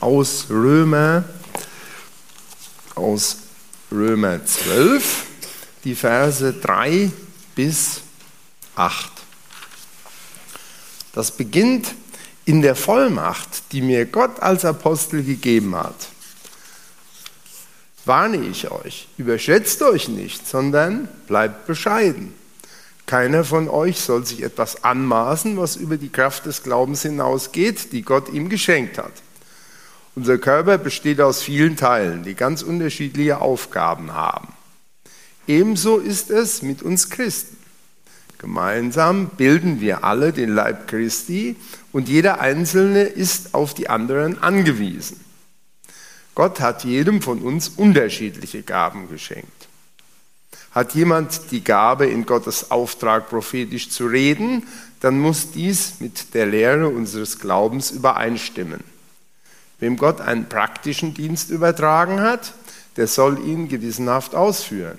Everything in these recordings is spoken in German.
aus Römer, aus Römer 12, die Verse 3 bis 8. Das beginnt in der Vollmacht, die mir Gott als Apostel gegeben hat. Warne ich euch, überschätzt euch nicht, sondern bleibt bescheiden. Keiner von euch soll sich etwas anmaßen, was über die Kraft des Glaubens hinausgeht, die Gott ihm geschenkt hat. Unser Körper besteht aus vielen Teilen, die ganz unterschiedliche Aufgaben haben. Ebenso ist es mit uns Christen. Gemeinsam bilden wir alle den Leib Christi und jeder Einzelne ist auf die anderen angewiesen. Gott hat jedem von uns unterschiedliche Gaben geschenkt. Hat jemand die Gabe, in Gottes Auftrag prophetisch zu reden, dann muss dies mit der Lehre unseres Glaubens übereinstimmen. Wem Gott einen praktischen Dienst übertragen hat, der soll ihn gewissenhaft ausführen.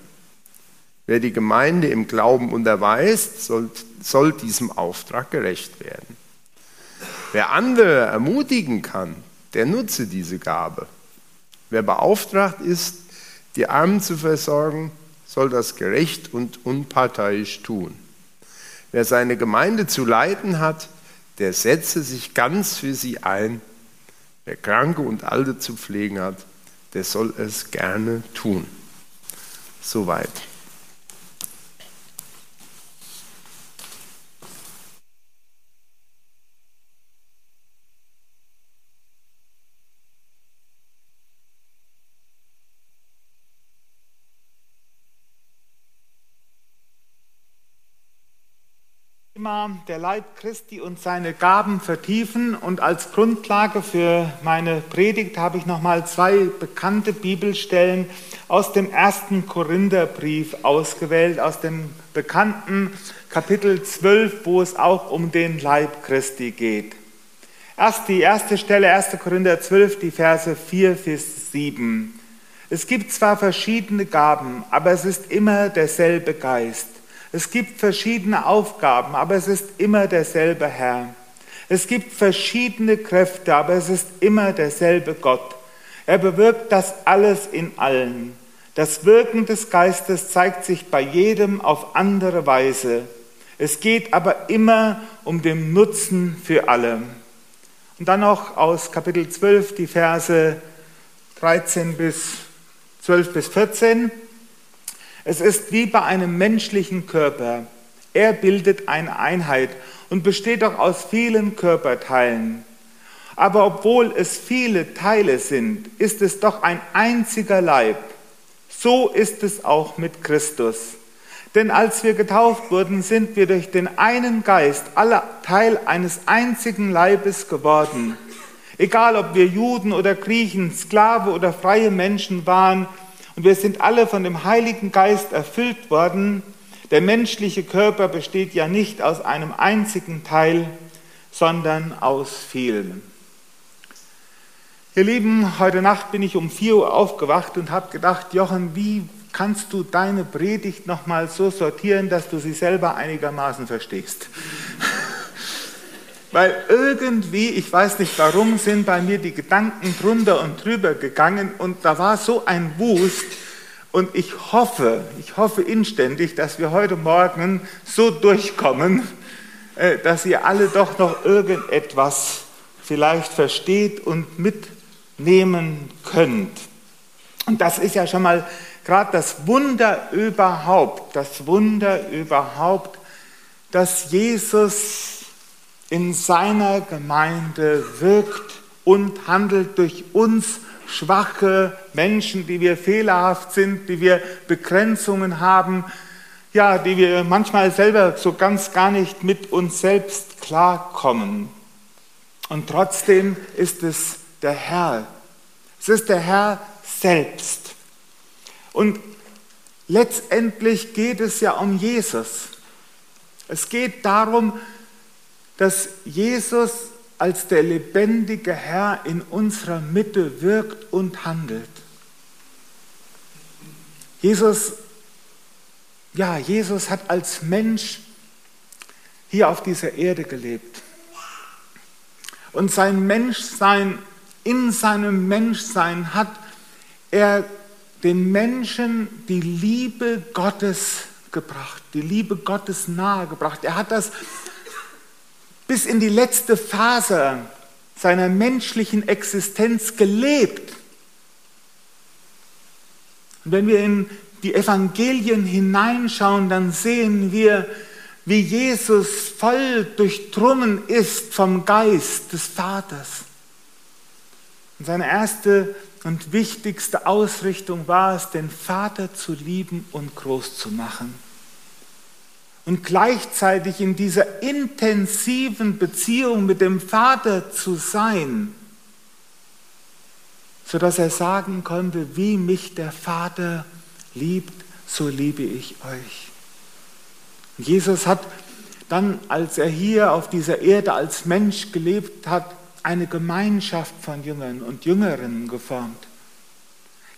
Wer die Gemeinde im Glauben unterweist, soll, soll diesem Auftrag gerecht werden. Wer andere ermutigen kann, der nutze diese Gabe. Wer beauftragt ist, die Armen zu versorgen, soll das gerecht und unparteiisch tun. Wer seine Gemeinde zu leiten hat, der setze sich ganz für sie ein Wer Kranke und Alte zu pflegen hat, der soll es gerne tun. Soweit. Thema der Leib Christi und seine Gaben vertiefen und als Grundlage für meine Predigt habe ich nochmal zwei bekannte Bibelstellen aus dem ersten Korintherbrief ausgewählt, aus dem bekannten Kapitel 12, wo es auch um den Leib Christi geht. Erst die erste Stelle, 1. Korinther 12, die Verse 4 bis 7. Es gibt zwar verschiedene Gaben, aber es ist immer derselbe Geist. Es gibt verschiedene Aufgaben, aber es ist immer derselbe Herr. Es gibt verschiedene Kräfte, aber es ist immer derselbe Gott. Er bewirkt das alles in allen. Das Wirken des Geistes zeigt sich bei jedem auf andere Weise. Es geht aber immer um den Nutzen für alle. Und dann noch aus Kapitel 12 die Verse 13 bis 12 bis 14. Es ist wie bei einem menschlichen Körper. Er bildet eine Einheit und besteht auch aus vielen Körperteilen. Aber obwohl es viele Teile sind, ist es doch ein einziger Leib. So ist es auch mit Christus. Denn als wir getauft wurden, sind wir durch den einen Geist alle Teil eines einzigen Leibes geworden. Egal ob wir Juden oder Griechen, Sklave oder freie Menschen waren, und wir sind alle von dem Heiligen Geist erfüllt worden. Der menschliche Körper besteht ja nicht aus einem einzigen Teil, sondern aus vielen. Ihr Lieben, heute Nacht bin ich um 4 Uhr aufgewacht und habe gedacht, Jochen, wie kannst du deine Predigt nochmal so sortieren, dass du sie selber einigermaßen verstehst? Weil irgendwie, ich weiß nicht warum, sind bei mir die Gedanken drunter und drüber gegangen und da war so ein Wust. Und ich hoffe, ich hoffe inständig, dass wir heute Morgen so durchkommen, äh, dass ihr alle doch noch irgendetwas vielleicht versteht und mitnehmen könnt. Und das ist ja schon mal gerade das Wunder überhaupt, das Wunder überhaupt, dass Jesus in seiner Gemeinde wirkt und handelt durch uns schwache Menschen, die wir fehlerhaft sind, die wir Begrenzungen haben, ja, die wir manchmal selber so ganz gar nicht mit uns selbst klarkommen. Und trotzdem ist es der Herr. Es ist der Herr selbst. Und letztendlich geht es ja um Jesus. Es geht darum, dass Jesus als der lebendige Herr in unserer Mitte wirkt und handelt. Jesus, ja, Jesus hat als Mensch hier auf dieser Erde gelebt. Und sein Menschsein in seinem Menschsein hat er den Menschen die Liebe Gottes gebracht, die Liebe Gottes nahegebracht. Er hat das bis in die letzte Phase seiner menschlichen Existenz gelebt. Und wenn wir in die Evangelien hineinschauen, dann sehen wir, wie Jesus voll durchdrungen ist vom Geist des Vaters. Und seine erste und wichtigste Ausrichtung war es, den Vater zu lieben und groß zu machen. Und gleichzeitig in dieser intensiven Beziehung mit dem Vater zu sein, sodass er sagen konnte, wie mich der Vater liebt, so liebe ich euch. Jesus hat dann, als er hier auf dieser Erde als Mensch gelebt hat, eine Gemeinschaft von Jüngern und Jüngerinnen geformt.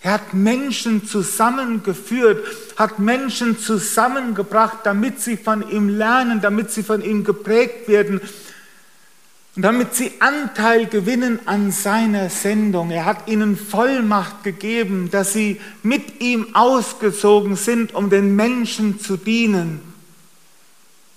Er hat Menschen zusammengeführt, hat Menschen zusammengebracht, damit sie von ihm lernen, damit sie von ihm geprägt werden und damit sie Anteil gewinnen an seiner Sendung. Er hat ihnen Vollmacht gegeben, dass sie mit ihm ausgezogen sind, um den Menschen zu dienen.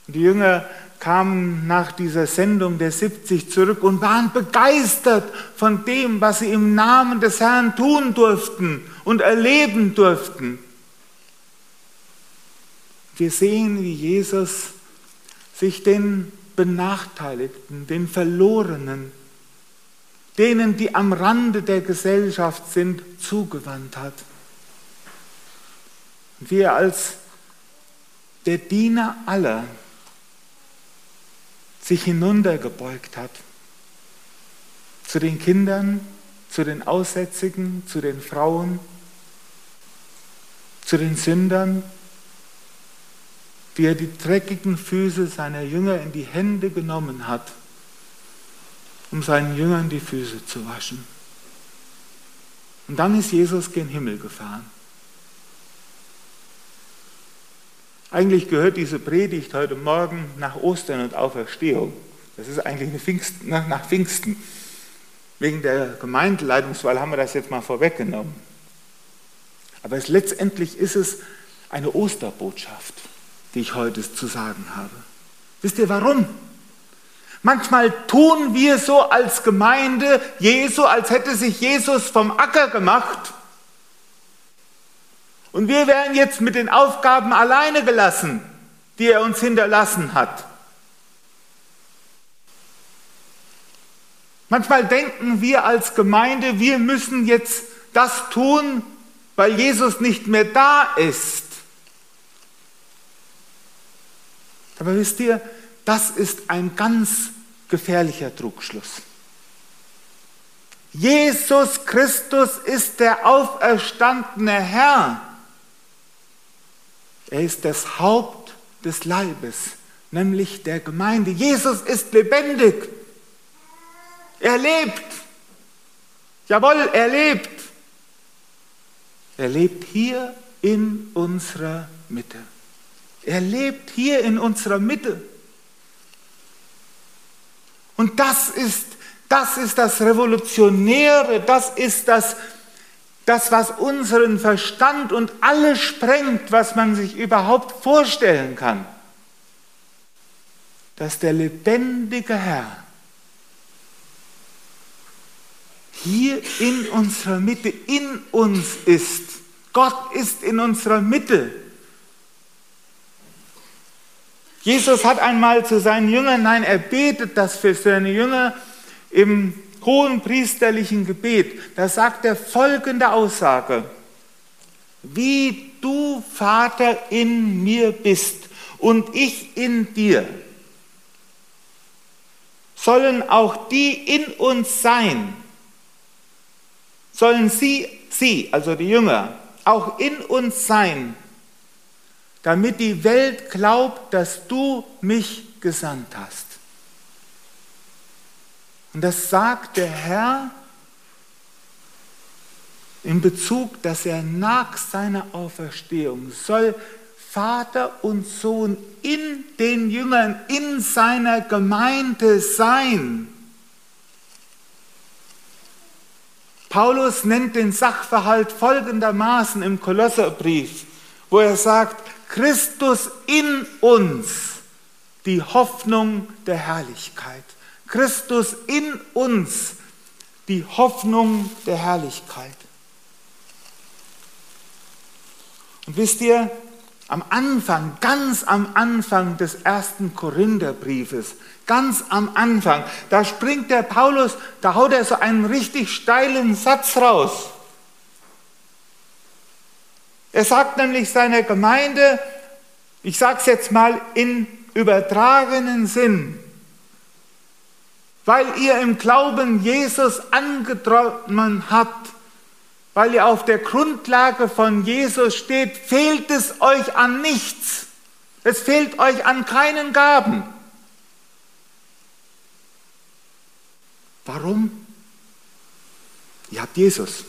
Die Jünger kamen nach dieser Sendung der 70 zurück und waren begeistert von dem, was sie im Namen des Herrn tun durften und erleben durften. Wir sehen, wie Jesus sich den Benachteiligten, den Verlorenen, denen, die am Rande der Gesellschaft sind, zugewandt hat. Und wie er als der Diener aller sich hinuntergebeugt hat. Zu den Kindern, zu den Aussätzigen, zu den Frauen, zu den Sündern, wie er die dreckigen Füße seiner Jünger in die Hände genommen hat, um seinen Jüngern die Füße zu waschen. Und dann ist Jesus gen Himmel gefahren. Eigentlich gehört diese Predigt heute Morgen nach Ostern und Auferstehung. Das ist eigentlich Pfingsten, nach Pfingsten. Wegen der Gemeindeleitungswahl haben wir das jetzt mal vorweggenommen. Aber es, letztendlich ist es eine Osterbotschaft, die ich heute zu sagen habe. Wisst ihr warum? Manchmal tun wir so als Gemeinde Jesu, als hätte sich Jesus vom Acker gemacht und wir werden jetzt mit den Aufgaben alleine gelassen, die er uns hinterlassen hat. Manchmal denken wir als Gemeinde, wir müssen jetzt das tun, weil Jesus nicht mehr da ist. Aber wisst ihr, das ist ein ganz gefährlicher Trugschluss. Jesus Christus ist der auferstandene Herr. Er ist das Haupt des Leibes, nämlich der Gemeinde. Jesus ist lebendig. Er lebt. Jawohl, er lebt. Er lebt hier in unserer Mitte. Er lebt hier in unserer Mitte. Und das ist, das ist das Revolutionäre, das ist das das, was unseren Verstand und alles sprengt, was man sich überhaupt vorstellen kann, dass der lebendige Herr hier in unserer Mitte, in uns ist. Gott ist in unserer Mitte. Jesus hat einmal zu seinen Jüngern, nein, er betet das für seine Jünger im hohen priesterlichen Gebet, da sagt er folgende Aussage. Wie du, Vater, in mir bist und ich in dir, sollen auch die in uns sein, sollen sie, sie, also die Jünger, auch in uns sein, damit die Welt glaubt, dass du mich gesandt hast. Und das sagt der Herr in Bezug, dass er nach seiner Auferstehung soll Vater und Sohn in den Jüngern, in seiner Gemeinde sein. Paulus nennt den Sachverhalt folgendermaßen im Kolosserbrief, wo er sagt, Christus in uns, die Hoffnung der Herrlichkeit. Christus in uns, die Hoffnung der Herrlichkeit. Und wisst ihr, am Anfang, ganz am Anfang des ersten Korintherbriefes, ganz am Anfang, da springt der Paulus, da haut er so einen richtig steilen Satz raus. Er sagt nämlich seiner Gemeinde, ich sage es jetzt mal in übertragenen Sinn, weil ihr im Glauben Jesus angetroffen habt, weil ihr auf der Grundlage von Jesus steht, fehlt es euch an nichts. Es fehlt euch an keinen Gaben. Warum? Ihr habt Jesus.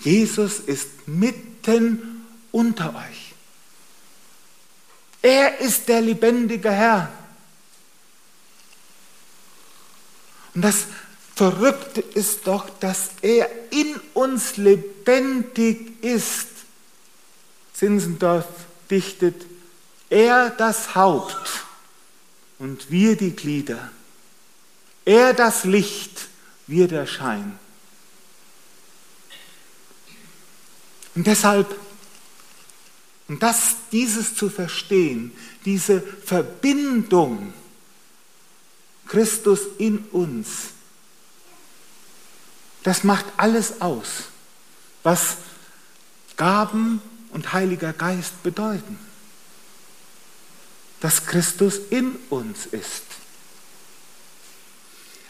Jesus ist mitten unter euch. Er ist der lebendige Herr. Und das Verrückte ist doch, dass er in uns lebendig ist. Zinsendorf dichtet, er das Haupt und wir die Glieder. Er das Licht, wir der Schein. Und deshalb, um das, dieses zu verstehen, diese Verbindung, Christus in uns, das macht alles aus, was Gaben und Heiliger Geist bedeuten. Dass Christus in uns ist.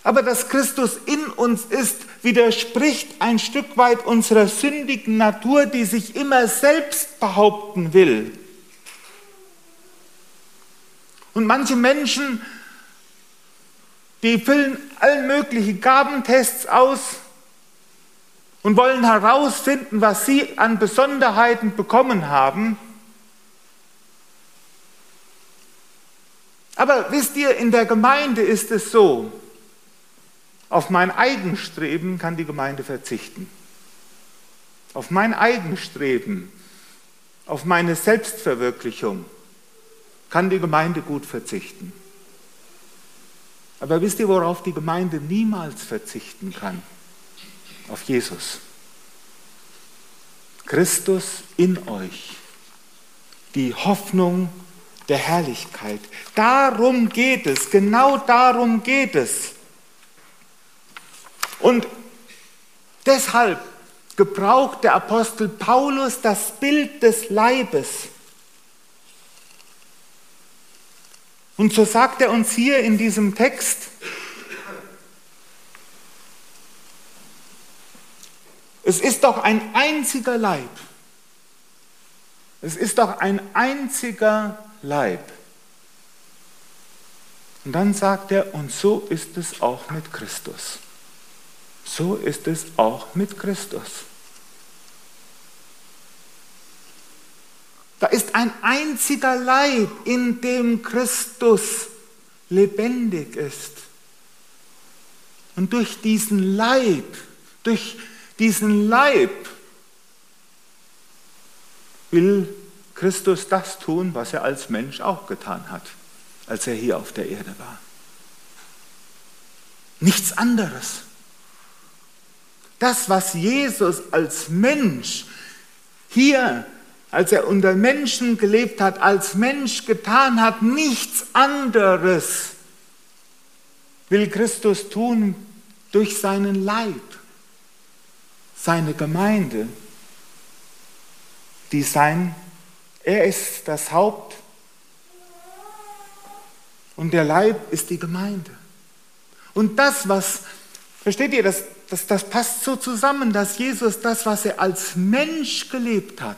Aber dass Christus in uns ist, widerspricht ein Stück weit unserer sündigen Natur, die sich immer selbst behaupten will. Und manche Menschen, die füllen allen möglichen Gabentests aus, und wollen herausfinden, was sie an Besonderheiten bekommen haben. Aber wisst ihr, in der Gemeinde ist es so, auf mein Eigenstreben kann die Gemeinde verzichten. Auf mein Eigenstreben, auf meine Selbstverwirklichung kann die Gemeinde gut verzichten. Aber wisst ihr, worauf die Gemeinde niemals verzichten kann? auf Jesus. Christus in euch, die Hoffnung der Herrlichkeit. Darum geht es, genau darum geht es. Und deshalb gebraucht der Apostel Paulus das Bild des Leibes. Und so sagt er uns hier in diesem Text, Es ist doch ein einziger Leib. Es ist doch ein einziger Leib. Und dann sagt er, und so ist es auch mit Christus. So ist es auch mit Christus. Da ist ein einziger Leib, in dem Christus lebendig ist. Und durch diesen Leib, durch diesen Leib will Christus das tun, was er als Mensch auch getan hat, als er hier auf der Erde war. Nichts anderes. Das, was Jesus als Mensch hier, als er unter Menschen gelebt hat, als Mensch getan hat, nichts anderes will Christus tun durch seinen Leib seine Gemeinde, die sein, er ist das Haupt und der Leib ist die Gemeinde. Und das, was, versteht ihr, das, das, das passt so zusammen, dass Jesus das, was er als Mensch gelebt hat,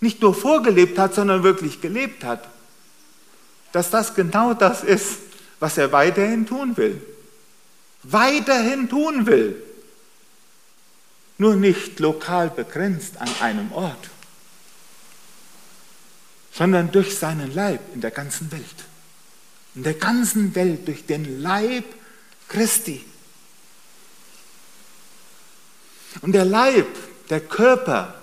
nicht nur vorgelebt hat, sondern wirklich gelebt hat, dass das genau das ist, was er weiterhin tun will. Weiterhin tun will nur nicht lokal begrenzt an einem Ort, sondern durch seinen Leib in der ganzen Welt. In der ganzen Welt durch den Leib Christi. Und der Leib, der Körper,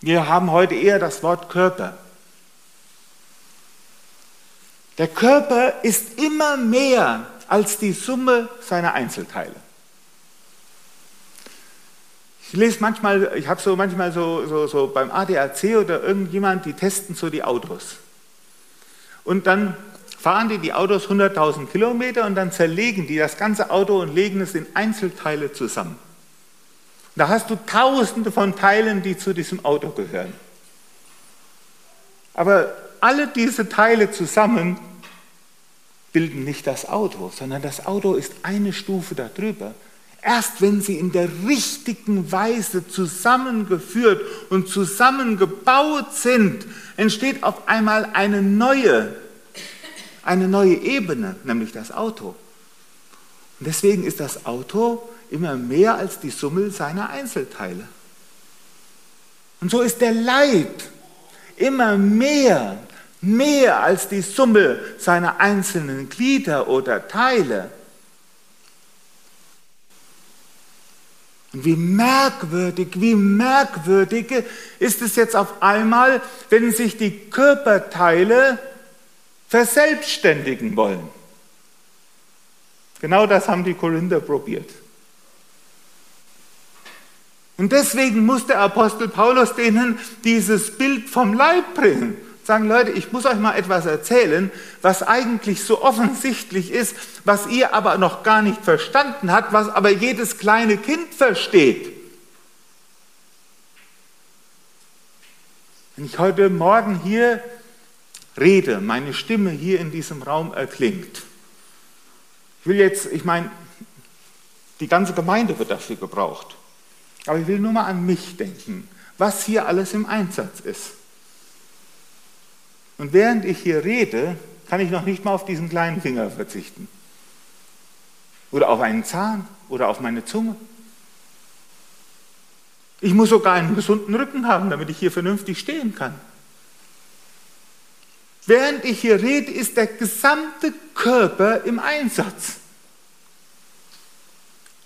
wir haben heute eher das Wort Körper. Der Körper ist immer mehr als die Summe seiner Einzelteile. Ich lese manchmal, ich habe so manchmal so, so, so beim ADAC oder irgendjemand, die testen so die Autos. Und dann fahren die die Autos 100.000 Kilometer und dann zerlegen die das ganze Auto und legen es in Einzelteile zusammen. Da hast du tausende von Teilen, die zu diesem Auto gehören. Aber alle diese Teile zusammen bilden nicht das Auto, sondern das Auto ist eine Stufe darüber. Erst wenn sie in der richtigen Weise zusammengeführt und zusammengebaut sind, entsteht auf einmal eine neue, eine neue Ebene, nämlich das Auto. Und deswegen ist das Auto immer mehr als die Summe seiner Einzelteile. Und so ist der Leib immer mehr, mehr als die Summe seiner einzelnen Glieder oder Teile. Und wie merkwürdig, wie merkwürdig ist es jetzt auf einmal, wenn sich die Körperteile verselbstständigen wollen. Genau das haben die Korinther probiert. Und deswegen muss der Apostel Paulus denen dieses Bild vom Leib bringen. Sagen, Leute, ich muss euch mal etwas erzählen, was eigentlich so offensichtlich ist, was ihr aber noch gar nicht verstanden habt, was aber jedes kleine Kind versteht. Wenn ich heute Morgen hier rede, meine Stimme hier in diesem Raum erklingt, ich will jetzt, ich meine, die ganze Gemeinde wird dafür gebraucht, aber ich will nur mal an mich denken, was hier alles im Einsatz ist. Und während ich hier rede, kann ich noch nicht mal auf diesen kleinen Finger verzichten. Oder auf einen Zahn oder auf meine Zunge. Ich muss sogar einen gesunden Rücken haben, damit ich hier vernünftig stehen kann. Während ich hier rede, ist der gesamte Körper im Einsatz.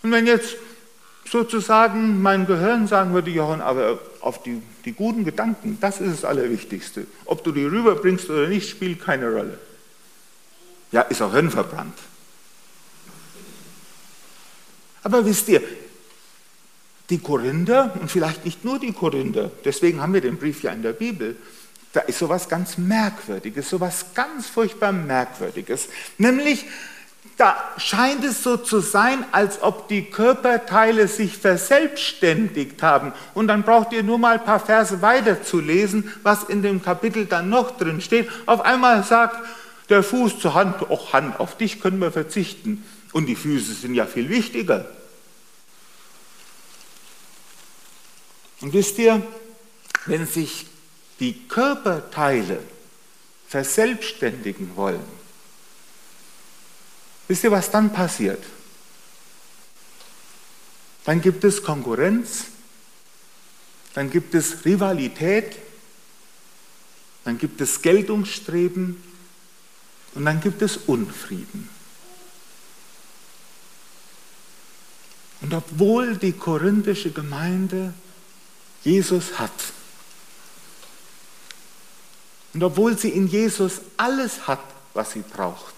Und wenn jetzt sozusagen mein Gehirn sagen würde, Johann, aber auf die, die guten Gedanken, das ist das Allerwichtigste. Ob du die rüberbringst oder nicht, spielt keine Rolle. Ja, ist auch hirnverbrannt. Aber wisst ihr, die Korinther, und vielleicht nicht nur die Korinther, deswegen haben wir den Brief ja in der Bibel, da ist sowas ganz Merkwürdiges, sowas ganz furchtbar Merkwürdiges. Nämlich, da scheint es so zu sein, als ob die Körperteile sich verselbstständigt haben. Und dann braucht ihr nur mal ein paar Verse weiter zu lesen, was in dem Kapitel dann noch drin steht. Auf einmal sagt der Fuß zur Hand, ach Hand, auf dich können wir verzichten. Und die Füße sind ja viel wichtiger. Und wisst ihr, wenn sich die Körperteile verselbstständigen wollen, Wisst ihr, was dann passiert? Dann gibt es Konkurrenz, dann gibt es Rivalität, dann gibt es Geltungsstreben und dann gibt es Unfrieden. Und obwohl die korinthische Gemeinde Jesus hat, und obwohl sie in Jesus alles hat, was sie braucht,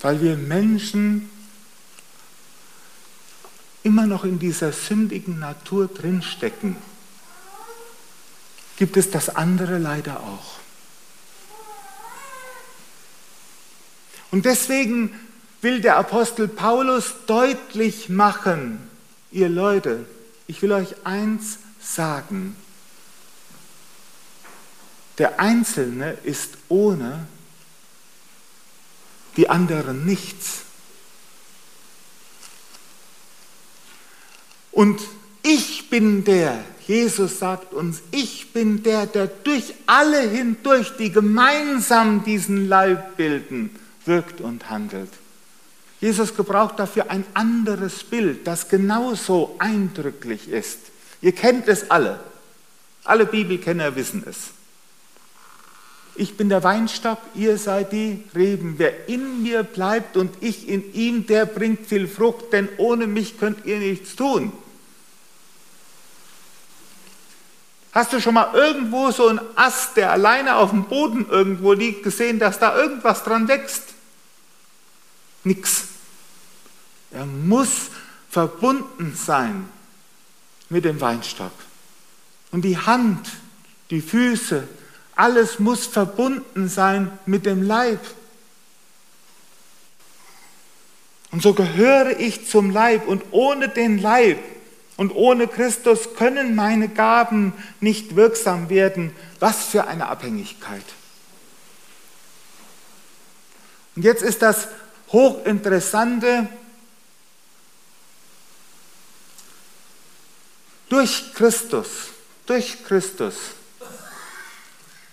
weil wir Menschen immer noch in dieser sündigen Natur drinstecken, gibt es das andere leider auch. Und deswegen will der Apostel Paulus deutlich machen, ihr Leute, ich will euch eins sagen, der Einzelne ist ohne die anderen nichts. Und ich bin der, Jesus sagt uns, ich bin der, der durch alle hindurch, die gemeinsam diesen Leib bilden, wirkt und handelt. Jesus gebraucht dafür ein anderes Bild, das genauso eindrücklich ist. Ihr kennt es alle. Alle Bibelkenner wissen es. Ich bin der Weinstock, ihr seid die Reben. Wer in mir bleibt und ich in ihm, der bringt viel Frucht, denn ohne mich könnt ihr nichts tun. Hast du schon mal irgendwo so einen Ast, der alleine auf dem Boden irgendwo liegt, gesehen, dass da irgendwas dran wächst? Nix. Er muss verbunden sein mit dem Weinstock. Und die Hand, die Füße, alles muss verbunden sein mit dem Leib. Und so gehöre ich zum Leib und ohne den Leib und ohne Christus können meine Gaben nicht wirksam werden. Was für eine Abhängigkeit. Und jetzt ist das hochinteressante, durch Christus, durch Christus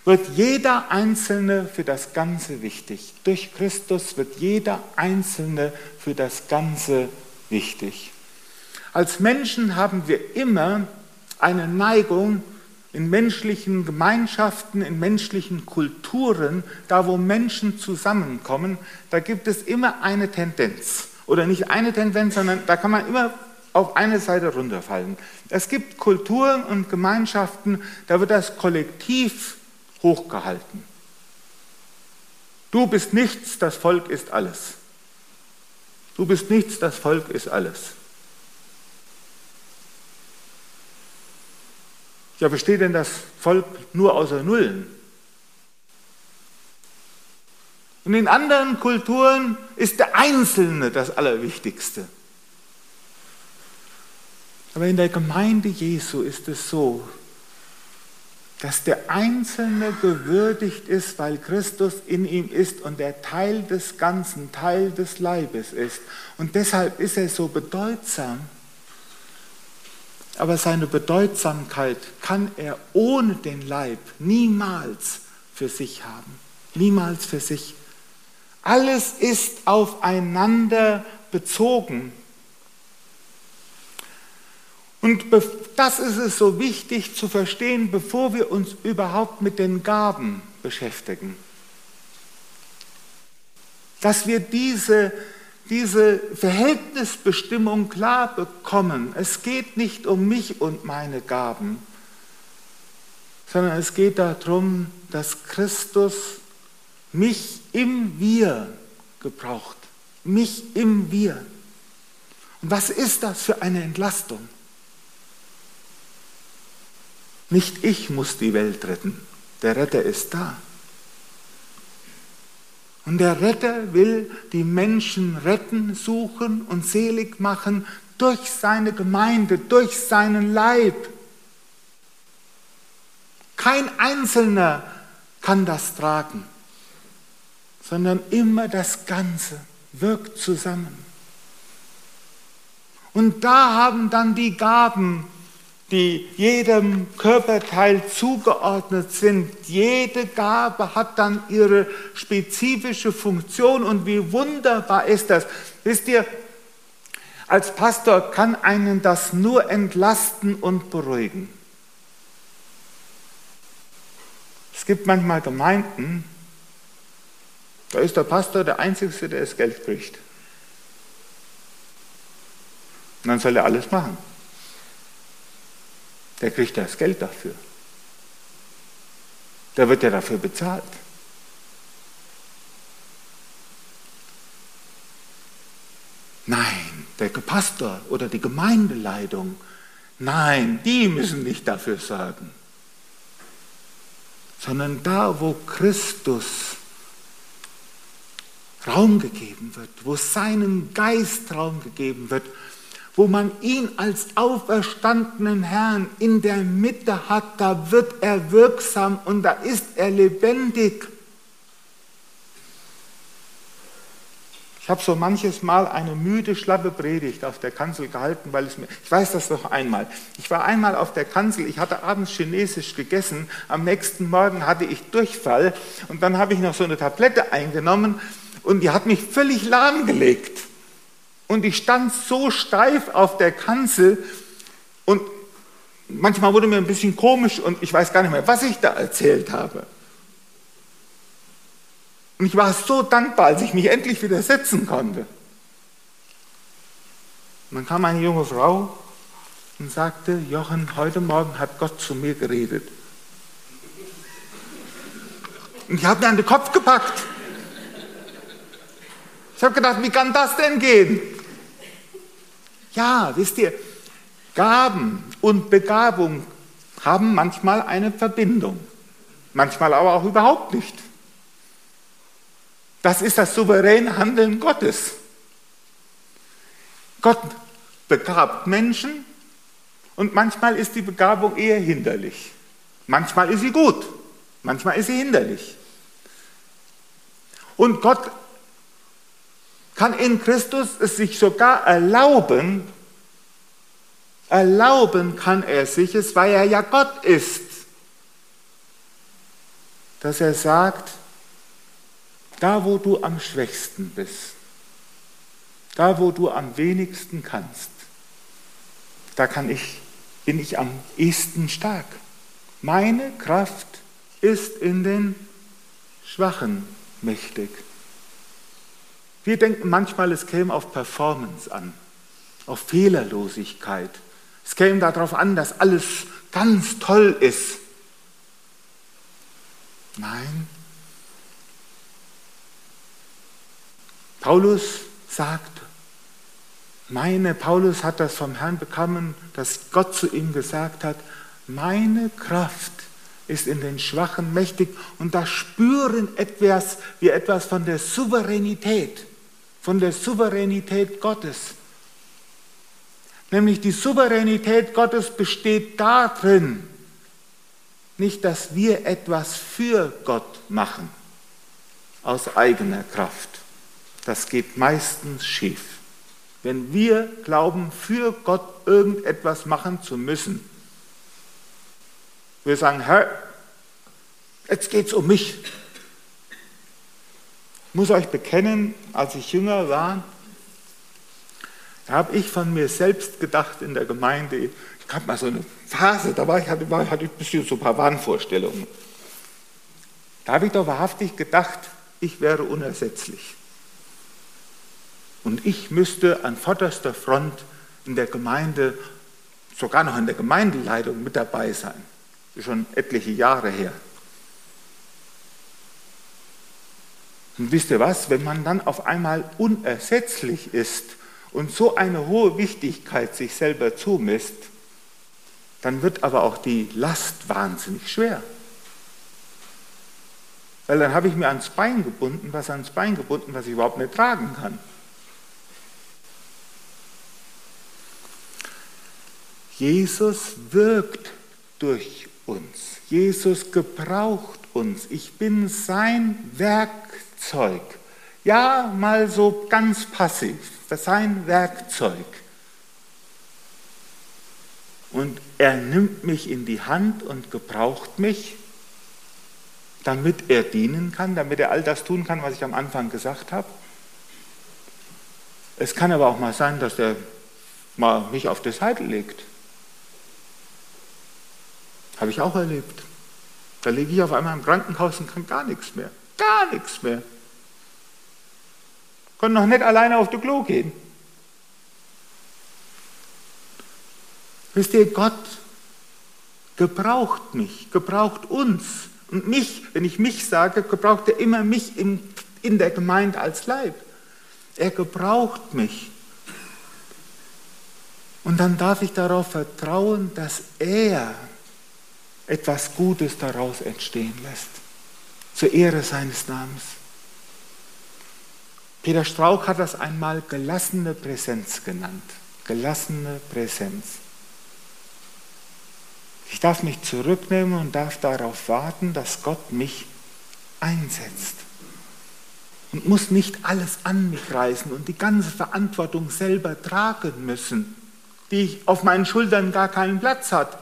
wird jeder Einzelne für das Ganze wichtig. Durch Christus wird jeder Einzelne für das Ganze wichtig. Als Menschen haben wir immer eine Neigung in menschlichen Gemeinschaften, in menschlichen Kulturen, da wo Menschen zusammenkommen, da gibt es immer eine Tendenz. Oder nicht eine Tendenz, sondern da kann man immer auf eine Seite runterfallen. Es gibt Kulturen und Gemeinschaften, da wird das Kollektiv hochgehalten. Du bist nichts, das Volk ist alles. Du bist nichts, das Volk ist alles. Ja, besteht denn das Volk nur außer Nullen? Und in anderen Kulturen ist der Einzelne das Allerwichtigste. Aber in der Gemeinde Jesu ist es so, dass der Einzelne gewürdigt ist, weil Christus in ihm ist und der Teil des Ganzen, Teil des Leibes ist. Und deshalb ist er so bedeutsam. Aber seine Bedeutsamkeit kann er ohne den Leib niemals für sich haben. Niemals für sich. Alles ist aufeinander bezogen. Und das ist es so wichtig zu verstehen, bevor wir uns überhaupt mit den Gaben beschäftigen. Dass wir diese, diese Verhältnisbestimmung klar bekommen. Es geht nicht um mich und meine Gaben, sondern es geht darum, dass Christus mich im Wir gebraucht. Mich im Wir. Und was ist das für eine Entlastung? Nicht ich muss die Welt retten, der Retter ist da. Und der Retter will die Menschen retten, suchen und selig machen durch seine Gemeinde, durch seinen Leib. Kein Einzelner kann das tragen, sondern immer das Ganze wirkt zusammen. Und da haben dann die Gaben die jedem Körperteil zugeordnet sind. Jede Gabe hat dann ihre spezifische Funktion und wie wunderbar ist das. Wisst ihr, als Pastor kann einen das nur entlasten und beruhigen. Es gibt manchmal Gemeinden, da ist der Pastor der Einzige, der das Geld kriegt. Und dann soll er alles machen der kriegt das Geld dafür. Der wird ja dafür bezahlt. Nein, der Pastor oder die Gemeindeleitung, nein, die müssen nicht dafür sorgen, sondern da, wo Christus Raum gegeben wird, wo seinem Geist Raum gegeben wird, wo man ihn als auferstandenen Herrn in der Mitte hat, da wird er wirksam und da ist er lebendig. Ich habe so manches Mal eine müde, schlappe Predigt auf der Kanzel gehalten, weil es mir, ich weiß das noch einmal. Ich war einmal auf der Kanzel, ich hatte abends Chinesisch gegessen, am nächsten Morgen hatte ich Durchfall und dann habe ich noch so eine Tablette eingenommen und die hat mich völlig lahmgelegt. Und ich stand so steif auf der Kanzel und manchmal wurde mir ein bisschen komisch und ich weiß gar nicht mehr, was ich da erzählt habe. Und ich war so dankbar, als ich mich endlich wieder setzen konnte. Und dann kam eine junge Frau und sagte, Jochen, heute Morgen hat Gott zu mir geredet. Und ich habe mir an den Kopf gepackt. Ich habe gedacht, wie kann das denn gehen? Ja, wisst ihr, Gaben und Begabung haben manchmal eine Verbindung, manchmal aber auch überhaupt nicht. Das ist das souveräne Handeln Gottes. Gott begabt Menschen und manchmal ist die Begabung eher hinderlich. Manchmal ist sie gut, manchmal ist sie hinderlich. Und Gott kann in Christus es sich sogar erlauben, erlauben kann er sich es, weil er ja Gott ist, dass er sagt, da wo du am schwächsten bist, da wo du am wenigsten kannst, da kann ich, bin ich am ehesten stark. Meine Kraft ist in den Schwachen mächtig. Wir denken manchmal, es käme auf Performance an, auf Fehlerlosigkeit. Es käme darauf an, dass alles ganz toll ist. Nein. Paulus sagt, meine, Paulus hat das vom Herrn bekommen, dass Gott zu ihm gesagt hat, meine Kraft ist in den Schwachen mächtig und da spüren etwas wie etwas von der Souveränität, von der Souveränität Gottes. Nämlich die Souveränität Gottes besteht darin, nicht, dass wir etwas für Gott machen, aus eigener Kraft. Das geht meistens schief. Wenn wir glauben, für Gott irgendetwas machen zu müssen, wir sagen, Herr, jetzt geht es um mich. Ich muss euch bekennen, als ich jünger war, da habe ich von mir selbst gedacht in der Gemeinde, ich hatte mal so eine Phase, da war ich, hatte, hatte ich ein bisschen so ein paar Wahnvorstellungen. Da habe ich doch wahrhaftig gedacht, ich wäre unersetzlich. Und ich müsste an vorderster Front in der Gemeinde, sogar noch in der Gemeindeleitung mit dabei sein. Das ist schon etliche Jahre her. Und wisst ihr was, wenn man dann auf einmal unersetzlich ist und so eine hohe Wichtigkeit sich selber zumisst, dann wird aber auch die Last wahnsinnig schwer. Weil dann habe ich mir ans Bein gebunden, was ans Bein gebunden, was ich überhaupt nicht tragen kann. Jesus wirkt durch uns. Jesus gebraucht uns. Ich bin sein Werkzeug. Ja, mal so ganz passiv. Sein Werkzeug. Und er nimmt mich in die Hand und gebraucht mich, damit er dienen kann, damit er all das tun kann, was ich am Anfang gesagt habe. Es kann aber auch mal sein, dass er mal mich auf die Seite legt. Habe ich auch erlebt. Da liege ich auf einmal im Krankenhaus und kann gar nichts mehr. Gar nichts mehr. Kann noch nicht alleine auf die Klo gehen. Wisst ihr, Gott gebraucht mich, gebraucht uns. Und mich, wenn ich mich sage, gebraucht er immer mich in, in der Gemeinde als Leib. Er gebraucht mich. Und dann darf ich darauf vertrauen, dass er etwas Gutes daraus entstehen lässt. Zur Ehre seines Namens. Peter Strauch hat das einmal gelassene Präsenz genannt. Gelassene Präsenz. Ich darf mich zurücknehmen und darf darauf warten, dass Gott mich einsetzt. Und muss nicht alles an mich reißen und die ganze Verantwortung selber tragen müssen, die auf meinen Schultern gar keinen Platz hat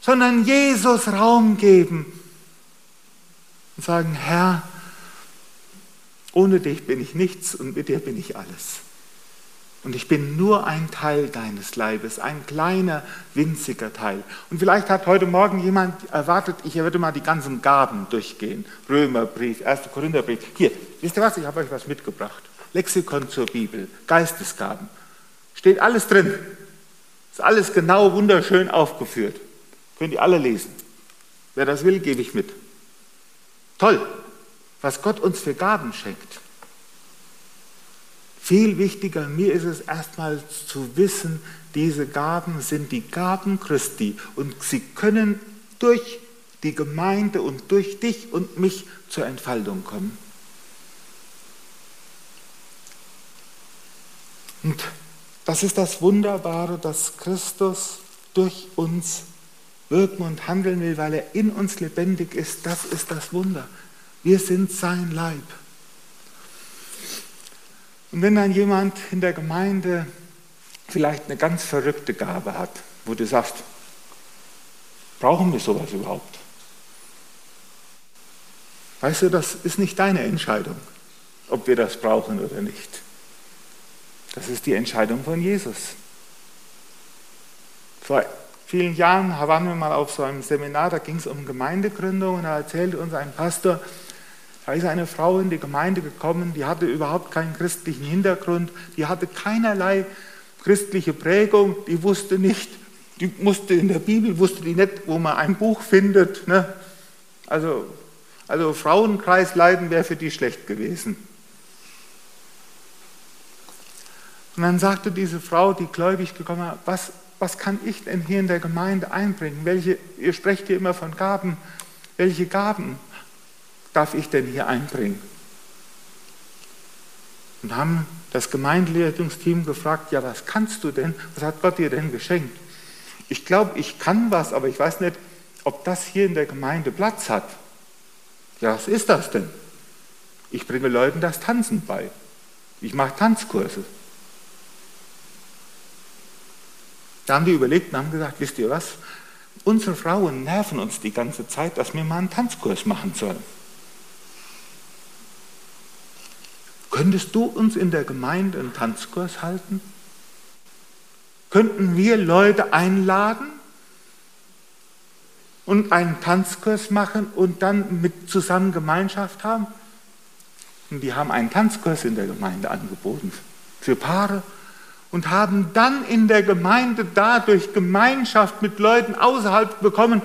sondern Jesus Raum geben und sagen, Herr, ohne dich bin ich nichts und mit dir bin ich alles. Und ich bin nur ein Teil deines Leibes, ein kleiner, winziger Teil. Und vielleicht hat heute Morgen jemand erwartet, ich würde mal die ganzen Gaben durchgehen. Römerbrief, 1. Korintherbrief. Hier, wisst ihr was, ich habe euch was mitgebracht. Lexikon zur Bibel, Geistesgaben. Steht alles drin. Ist alles genau wunderschön aufgeführt. Könnt ihr alle lesen. Wer das will, gebe ich mit. Toll, was Gott uns für Gaben schenkt. Viel wichtiger, mir ist es erstmal zu wissen, diese Gaben sind die Gaben Christi und sie können durch die Gemeinde und durch dich und mich zur Entfaltung kommen. Und das ist das Wunderbare, dass Christus durch uns wirken und handeln will, weil er in uns lebendig ist. Das ist das Wunder. Wir sind sein Leib. Und wenn dann jemand in der Gemeinde vielleicht eine ganz verrückte Gabe hat, wo du sagst, brauchen wir sowas überhaupt? Weißt du, das ist nicht deine Entscheidung, ob wir das brauchen oder nicht. Das ist die Entscheidung von Jesus. Vor vielen Jahren waren wir mal auf so einem Seminar, da ging es um Gemeindegründung und da erzählte uns ein Pastor, da ist eine Frau in die Gemeinde gekommen, die hatte überhaupt keinen christlichen Hintergrund, die hatte keinerlei christliche Prägung, die wusste nicht, die musste in der Bibel, wusste die nicht, wo man ein Buch findet. Ne? Also, also Frauenkreis leiden wäre für die schlecht gewesen. Und dann sagte diese Frau, die gläubig gekommen war, was, was kann ich denn hier in der Gemeinde einbringen? Welche, ihr sprecht hier immer von Gaben. Welche Gaben darf ich denn hier einbringen? Und haben das Gemeindeleitungsteam gefragt, ja, was kannst du denn? Was hat Gott dir denn geschenkt? Ich glaube, ich kann was, aber ich weiß nicht, ob das hier in der Gemeinde Platz hat. Ja, was ist das denn? Ich bringe Leuten das Tanzen bei. Ich mache Tanzkurse. Da haben die überlegt und haben gesagt, wisst ihr was? Unsere Frauen nerven uns die ganze Zeit, dass wir mal einen Tanzkurs machen sollen. Könntest du uns in der Gemeinde einen Tanzkurs halten? Könnten wir Leute einladen und einen Tanzkurs machen und dann mit zusammen Gemeinschaft haben? Und die haben einen Tanzkurs in der Gemeinde angeboten für Paare und haben dann in der Gemeinde dadurch Gemeinschaft mit Leuten außerhalb bekommen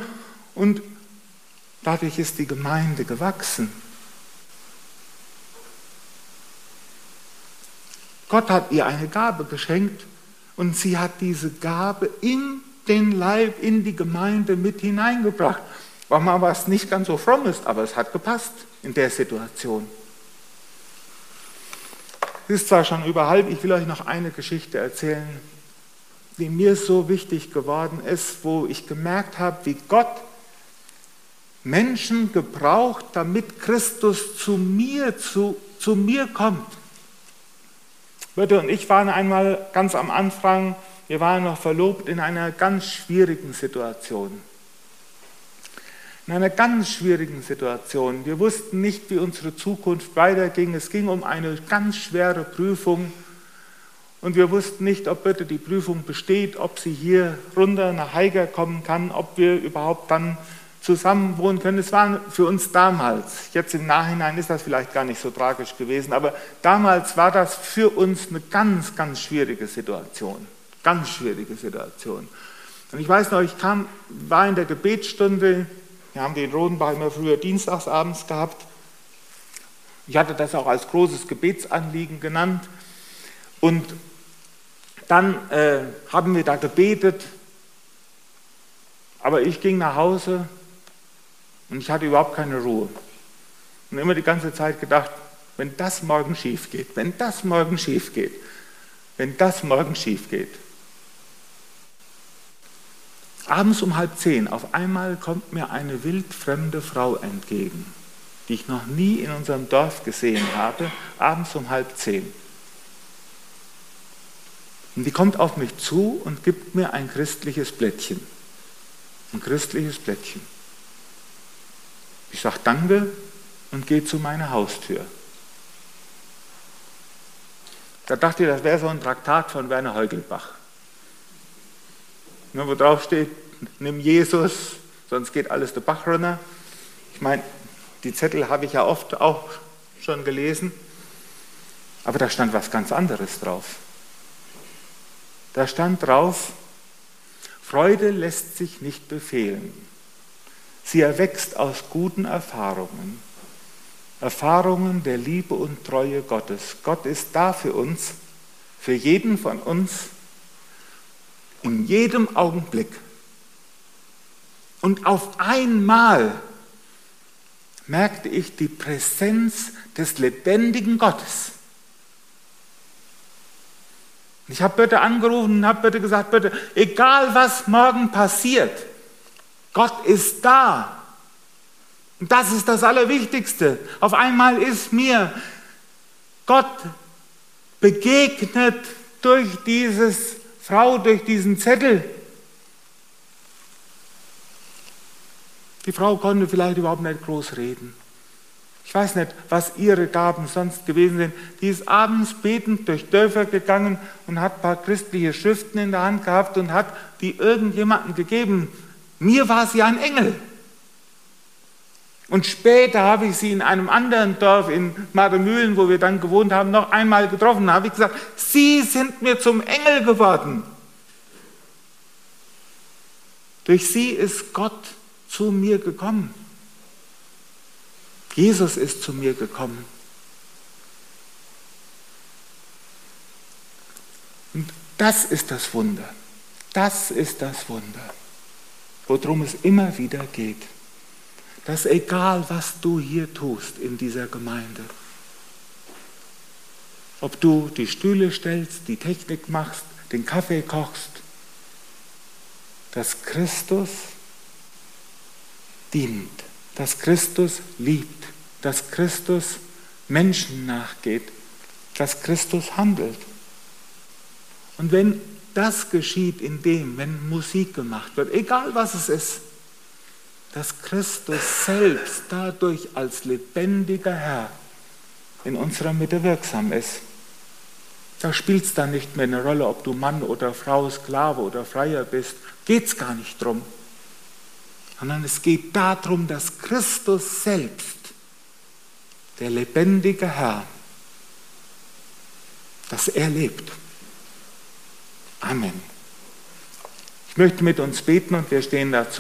und dadurch ist die Gemeinde gewachsen. Gott hat ihr eine Gabe geschenkt und sie hat diese Gabe in den Leib, in die Gemeinde mit hineingebracht. War mal was nicht ganz so fromm ist, aber es hat gepasst in der Situation. Ist zwar schon über ich will euch noch eine Geschichte erzählen, die mir so wichtig geworden ist, wo ich gemerkt habe, wie Gott Menschen gebraucht, damit Christus zu mir, zu, zu mir kommt. Birte und ich waren einmal ganz am Anfang, wir waren noch verlobt in einer ganz schwierigen Situation. In einer ganz schwierigen Situation. Wir wussten nicht, wie unsere Zukunft weiterging. Es ging um eine ganz schwere Prüfung. Und wir wussten nicht, ob bitte die Prüfung besteht, ob sie hier runter nach Haiger kommen kann, ob wir überhaupt dann zusammen wohnen können. Es war für uns damals, jetzt im Nachhinein ist das vielleicht gar nicht so tragisch gewesen, aber damals war das für uns eine ganz, ganz schwierige Situation. Ganz schwierige Situation. Und ich weiß noch, ich kam, war in der Gebetsstunde, wir haben den Rodenbach immer früher dienstagsabends gehabt. Ich hatte das auch als großes Gebetsanliegen genannt. Und dann äh, haben wir da gebetet, aber ich ging nach Hause und ich hatte überhaupt keine Ruhe. Und immer die ganze Zeit gedacht, wenn das morgen schief geht, wenn das morgen schief geht, wenn das morgen schief geht. Abends um halb zehn, auf einmal kommt mir eine wildfremde Frau entgegen, die ich noch nie in unserem Dorf gesehen habe, abends um halb zehn. Und die kommt auf mich zu und gibt mir ein christliches Blättchen. Ein christliches Blättchen. Ich sage Danke und gehe zu meiner Haustür. Da dachte ich, das wäre so ein Traktat von Werner Heugelbach. Ne, wo drauf steht, nimm Jesus, sonst geht alles der Bach runter. Ich meine, die Zettel habe ich ja oft auch schon gelesen, aber da stand was ganz anderes drauf. Da stand drauf, Freude lässt sich nicht befehlen. Sie erwächst aus guten Erfahrungen. Erfahrungen der Liebe und Treue Gottes. Gott ist da für uns, für jeden von uns, in jedem Augenblick. Und auf einmal merkte ich die Präsenz des lebendigen Gottes. Ich habe bitte angerufen und habe bitte gesagt, bitte, egal was morgen passiert, Gott ist da. Und das ist das Allerwichtigste. Auf einmal ist mir Gott begegnet durch diese Frau, durch diesen Zettel. Die Frau konnte vielleicht überhaupt nicht groß reden. Ich weiß nicht, was ihre Gaben sonst gewesen sind. Die ist abends betend durch Dörfer gegangen und hat ein paar christliche Schriften in der Hand gehabt und hat die irgendjemandem gegeben. Mir war sie ein Engel. Und später habe ich sie in einem anderen Dorf in Mademühlen, wo wir dann gewohnt haben, noch einmal getroffen. Da habe ich gesagt, Sie sind mir zum Engel geworden. Durch sie ist Gott zu mir gekommen. Jesus ist zu mir gekommen. Und das ist das Wunder. Das ist das Wunder, worum es immer wieder geht. Dass egal, was du hier tust in dieser Gemeinde, ob du die Stühle stellst, die Technik machst, den Kaffee kochst, dass Christus dient dass Christus liebt, dass Christus Menschen nachgeht, dass Christus handelt. Und wenn das geschieht in dem, wenn Musik gemacht wird, egal was es ist, dass Christus selbst dadurch als lebendiger Herr in unserer Mitte wirksam ist. Da spielt es dann nicht mehr eine Rolle, ob du Mann oder Frau, Sklave oder Freier bist. Geht es gar nicht drum sondern es geht darum, dass Christus selbst, der lebendige Herr, dass er lebt. Amen. Ich möchte mit uns beten und wir stehen dazu